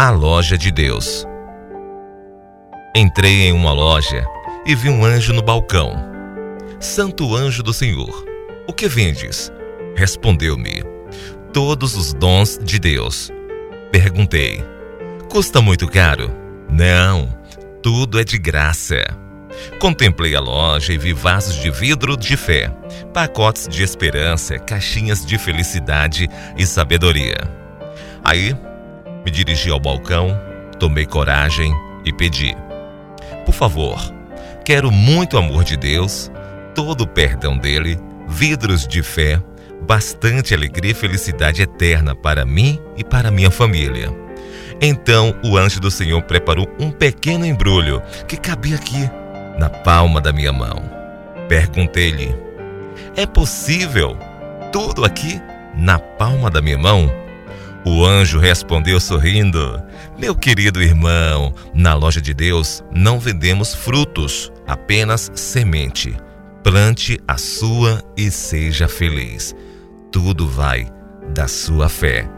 A loja de Deus. Entrei em uma loja e vi um anjo no balcão. Santo anjo do Senhor, o que vendes? Respondeu-me: Todos os dons de Deus. Perguntei: Custa muito caro? Não, tudo é de graça. Contemplei a loja e vi vasos de vidro de fé, pacotes de esperança, caixinhas de felicidade e sabedoria. Aí, me dirigi ao balcão, tomei coragem e pedi: Por favor, quero muito amor de Deus, todo o perdão dele, vidros de fé, bastante alegria e felicidade eterna para mim e para minha família. Então o anjo do Senhor preparou um pequeno embrulho que cabia aqui, na palma da minha mão. Perguntei-lhe: É possível? Tudo aqui na palma da minha mão? O anjo respondeu sorrindo: Meu querido irmão, na loja de Deus não vendemos frutos, apenas semente. Plante a sua e seja feliz. Tudo vai da sua fé.